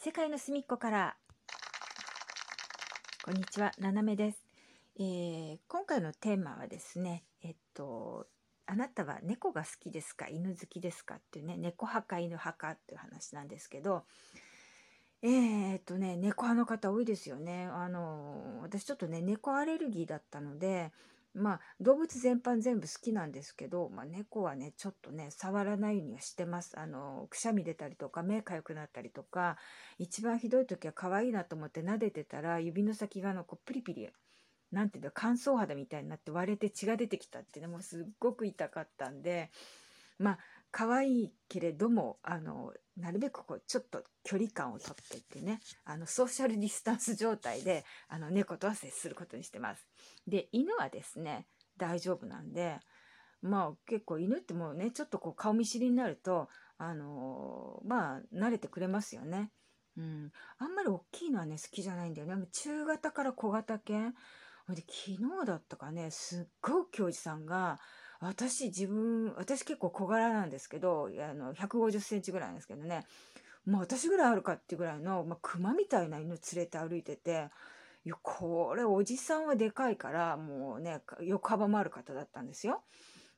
世界の隅っこから。こんにちはななめです、えー今回のテーマはですねえっとあなたは猫が好きですか？犬好きですか？っていうね猫派か犬派かっていう話なんですけどえー、っとね猫派の方多いですよね。あの私ちょっとね猫アレルギーだったのでまあ動物全般全部好きなんですけど、まあ、猫はねちょっとね触らないようにはしてます。あのくしゃみ出たりとか目かゆくなったりとか一番ひどい時は可愛いなと思って撫でてたら指の先がのこうプリピリなんていうの乾燥肌みたいになって割れて血が出てきたってねもうすっごく痛かったんでまあ可愛いけれどもあのなるべくこうちょっと距離感をとってってねあのソーシャルディスタンス状態であの猫とは接することにしてます。で犬はですね大丈夫なんでまあ結構犬ってもうねちょっとこう顔見知りになるとあのまあ慣れてくれますよね。うん、あんまり大きいのはね好きじゃないんだよね。中型から小型犬ほんで昨日だったかねすっごい教授さんが私自分私結構小柄なんですけどあの150センチぐらいなんですけどねもう私ぐらいあるかっていうぐらいの、まあ、熊みたいな犬連れて歩いてていやこれおじさんはでかいからもうね横幅もある方だったんですよ。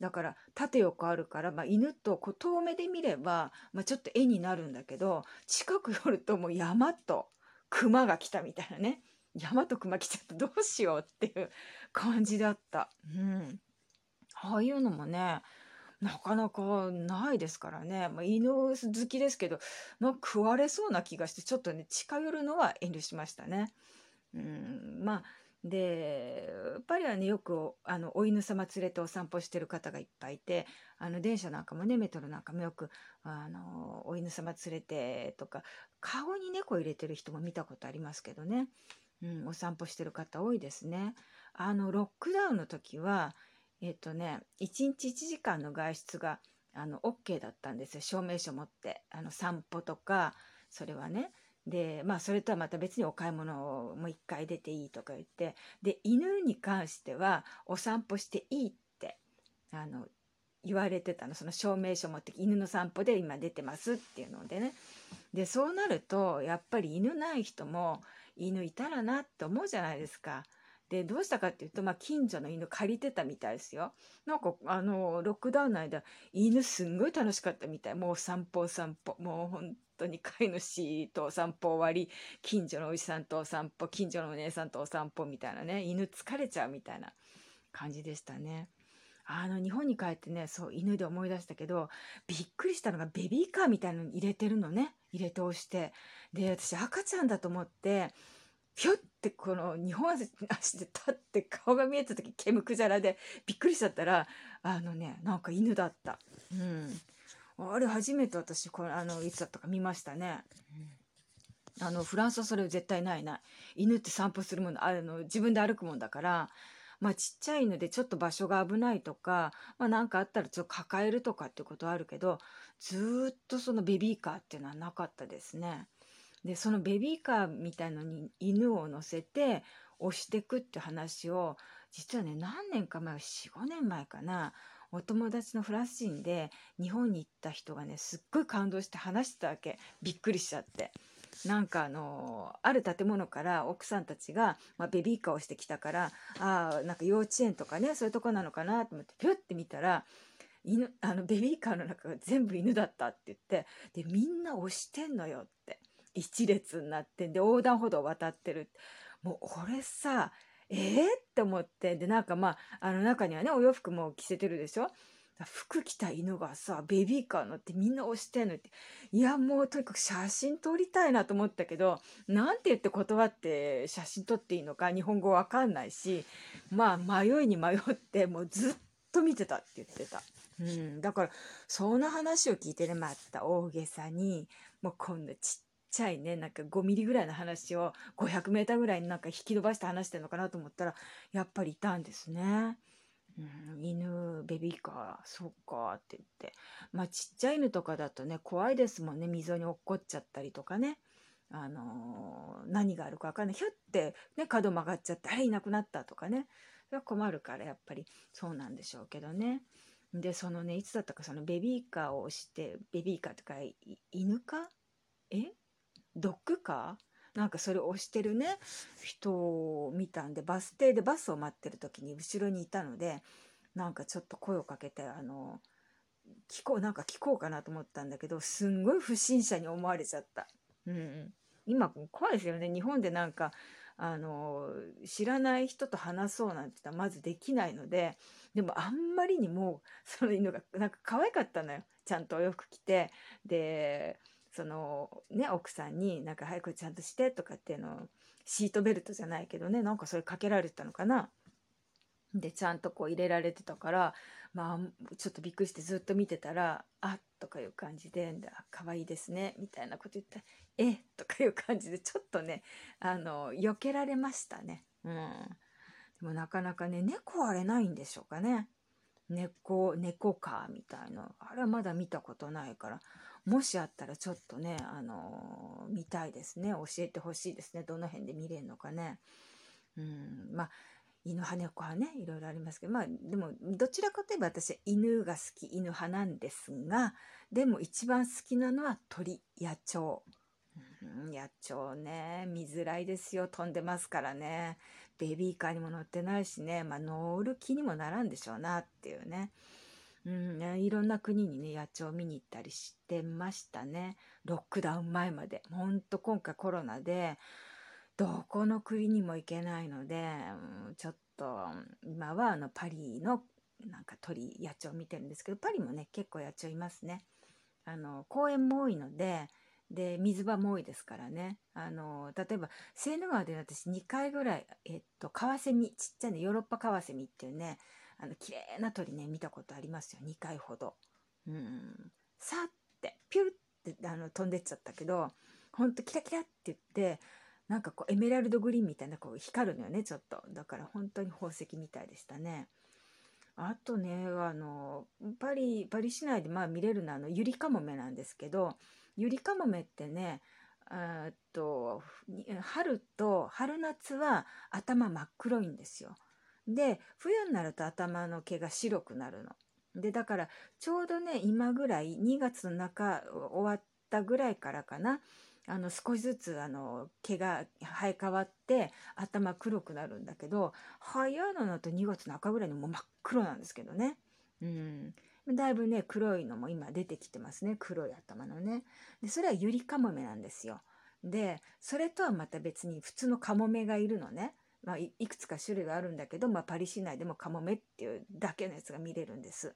だから縦横あるから、まあ、犬とこう遠目で見れば、まあ、ちょっと絵になるんだけど近く寄るともう山と熊が来たみたいなね山と熊来ちゃったどうしようっていう感じだった。うんああいうのもねなかなかないですからね、まあ、犬好きですけどなんか食われそうな気がしてちょっとね近寄るのは遠慮しましたね。うん、まあでやっぱりはねよくあのお犬様連れてお散歩してる方がいっぱいいてあの電車なんかもねメトロなんかもよくあのお犬様連れてとか顔に猫入れてる人も見たことありますけどね、うん、お散歩してる方多いですね。あのロックダウンの時はえっとね1日1時間の外出があの OK だったんですよ。証明書持って。あの散歩とかそれはね。でまあそれとはまた別にお買い物をもう一回出ていいとか言って。で犬に関してはお散歩していいってあの言われてたの。その証明書持って犬の散歩で今出てますっていうのでね。でそうなるとやっぱり犬ない人も犬いたらなって思うじゃないですか。でどうしたかっていうと、まあ、近所の犬借りてたみたいですよ。なんかあのロックダウンの間犬すんごい楽しかったみたい。もう散歩散歩。もう本当に飼い主とお散歩終わり近所のおじさんとお散歩近所のお姉さんとお散歩みたいなね。犬疲れちゃうみたいな感じでしたね。あの日本に帰ってねそう犬で思い出したけどびっくりしたのがベビーカーみたいなのに入れてるのね。入れ通して。で私赤ちゃんだと思ってひょってこの2本足で立って顔が見えた時毛むくじゃらでびっくりしちゃったらあのねなんか犬だった。うん、あれ初めて私これあのいつだったか見ましたね。あのフランスはそれ絶対ないない犬って散歩するものあの自分で歩くもんだからまあちっちゃい犬でちょっと場所が危ないとかまあかあったらちょっと抱えるとかっていうことはあるけどずっとそのベビーカーっていうのはなかったですね。でそのベビーカーみたいのに犬を乗せて押してくって話を実はね何年か前45年前かなお友達のフランス人で日本に行った人がねすっごい感動して話してたわけびっくりしちゃって。なんかあのある建物から奥さんたちが、まあ、ベビーカーをしてきたからあなんか幼稚園とかねそういうとこなのかなと思ってピュッて見たら犬あのベビーカーの中が全部犬だったって言ってでみんな押してんのよって一列になってで横断歩道を渡ってる。もう俺さえー、って思ってでなんかまああの中にはねお洋服も着せてるでしょ？服着た犬がさベビーカー乗ってみんな押してんのって。いやもうとにかく写真撮りたいなと思ったけどなんて言って断って写真撮っていいのか日本語わかんないしまあ迷いに迷ってもうずっと見てたって言ってた。うん、だからその話を聞いてねまた大げさにもうこんなちっちゃいねなんか5ミリぐらいの話を 500m ぐらいになんか引き伸ばして話してるのかなと思ったらやっぱりいたんですね。うん、犬ベビーカーそっかって言って。まあちっちゃい犬とかだとね怖いですもんね。溝に落っこっちゃったりとかね。あのー何があるか分かんない。ひょってね角曲がっちゃってあれいなくなったとかね。それは困るからやっぱり。そうなんでしょうけどね。でそのねいつだったかそのベビーカーを押してベビーカーとか犬か？え？ドッグカーなんかそれを押してるね人を見たんでバス停でバスを待ってる時に後ろにいたのでなんかちょっと声をかけてあの聞こうなんか聞こうかなと思ったんだけどすんごい不審者に思われちゃった。うん、今怖いですよね。日本でなんかあの知らない人と話そうなんて言ったらまずできないのででもあんまりにもその犬がなんか可愛かったのよ。ちゃんとお洋服着て。でそのね奥さんになんか早くちゃんとしてとかっていうのをシートベルトじゃないけどねなんかそれかけられてたのかな。でちゃんとこう入れられてたからまあちょっとびっくりしてずっと見てたら「あっ」とかいう感じで「可愛いですね」みたいなこと言ったら「えとかいう感じでちょっとねあの避けられましたね。うん、でもなかなかね猫あれないんでしょうかね。猫猫カーみたいなあれはまだ見たことないからもしあったらちょっとねあの見たいですね。教えてほしいですね。どの辺で見れるのかね。うん。まあ犬派猫派ね。いろいろありますけど。まあでもどちらかといえば私は犬が好き犬派なんですがでも一番好きなのは鳥野鳥、野鳥ね見づらいですよ飛んでますからねベビーカーにも乗ってないしねまあ乗る気にもならんでしょうなっていうね。うん、ねいろんな国にね野鳥見に行ったりしてましたねロックダウン前までほんと今回コロナでどこの国にも行けないので、うん、ちょっと今はあのパリのなんか鳥野鳥見てるんですけどパリもね結構野鳥いますね。あの公園も多いのでで水場も多いですからね。あの例えばセーヌ川で私2回ぐらい、えっと、カワセミちっちゃいねヨーロッパカワセミっていうねあの綺麗な鳥ね見たことありますよ。2回ほど。うん。さってピュッてあの飛んでっちゃったけどほんとキラキラって言ってなんかこうエメラルドグリーンみたいなこう光るのよねちょっと。だから本当に宝石みたいでしたね。あとねあのパリパリ市内でまあ見れるのはあのユリカモメなんですけどユリカモメってねっと春と春夏は頭真っ黒いんですよ。で冬になると頭の毛が白くなるの。でだからちょうどね今ぐらい2月の中終わったぐらいからかなあの少しずつあの毛が生え変わって頭黒くなるんだけど早いのだと2月中ぐらいにもう真っ黒なんですけどね。うん。だいぶね黒いのも今出てきてますね。黒い頭のね。でそれはユリカモメなんですよ。でそれとはまた別に普通のカモメがいるのね、まあ、いくつか種類があるんだけど、まあ、パリ市内でもカモメっていうだけのやつが見れるんです。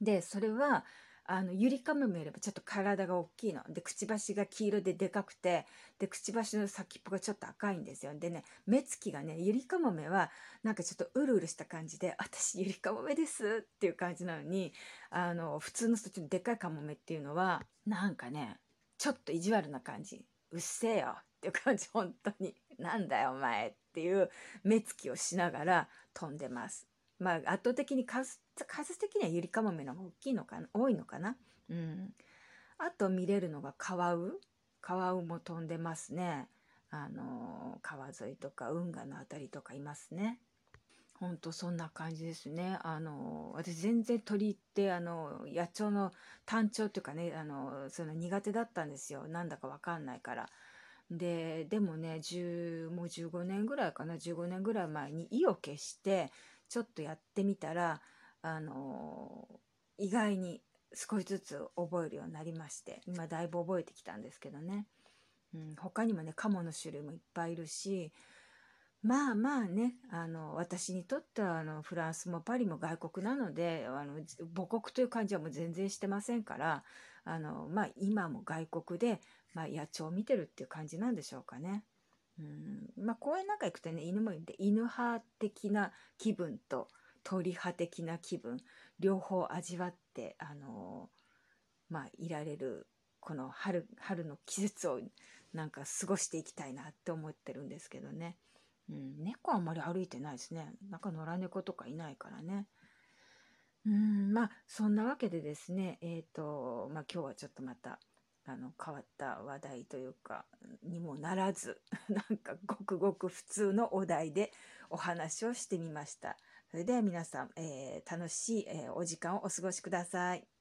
でそれはあのゆりかもめよりもちょっと体が大きいの。でくちばしが黄色ででかくてでくちばしの先っぽがちょっと赤いんですよ。でね目つきがねゆりかもめはなんかちょっとうるうるした感じで「私ゆりかもめです」っていう感じなのにあの普通の人ちょっとでかいかもめっていうのはなんかねちょっと意地悪な感じ「うっせえよ」っていう感じ本当に「なんだよお前」っていう目つきをしながら飛んでます。まあ圧倒的に数数的にはゆりかもめの方が大きいのかな多いのかな。うん。あと見れるのがカワウカワウも飛んでますね。あの川沿いとか運河の辺りとかいますね。ほんとそんな感じですね。あの私全然鳥ってあの野鳥の単調っていうかねあのその苦手だったんですよ。なんだかわかんないから。ででもね10もう15年ぐらいかな15年ぐらい前に意を決してちょっとやってみたら、あの意外に少しずつ覚えるようになりまして今だいぶ覚えてきたんですけどね、うん、他にもねカモの種類もいっぱいいるしまあまあねあの私にとってはあのフランスもパリも外国なのであの母国という感じはもう全然してませんからあの、まあ、今も外国で、まあ、野鳥を見てるっていう感じなんでしょうかね。うん。まあ、公園なんか行くとね犬もいて犬派的な気分と鳥派的な気分両方味わってあのー、まあいられるこの春春の季節をなんか過ごしていきたいなって思ってるんですけどね、うん、猫あんまり歩いてないですね。なんか野良猫とかいないからね。うん。まあそんなわけでですねえっ、ー、とまあ今日はちょっとまたあの変わった話題というかにもならず なんかごくごく普通のお題でお話をしてみました。それでは皆さん、えー、楽しい、えー、お時間をお過ごしください。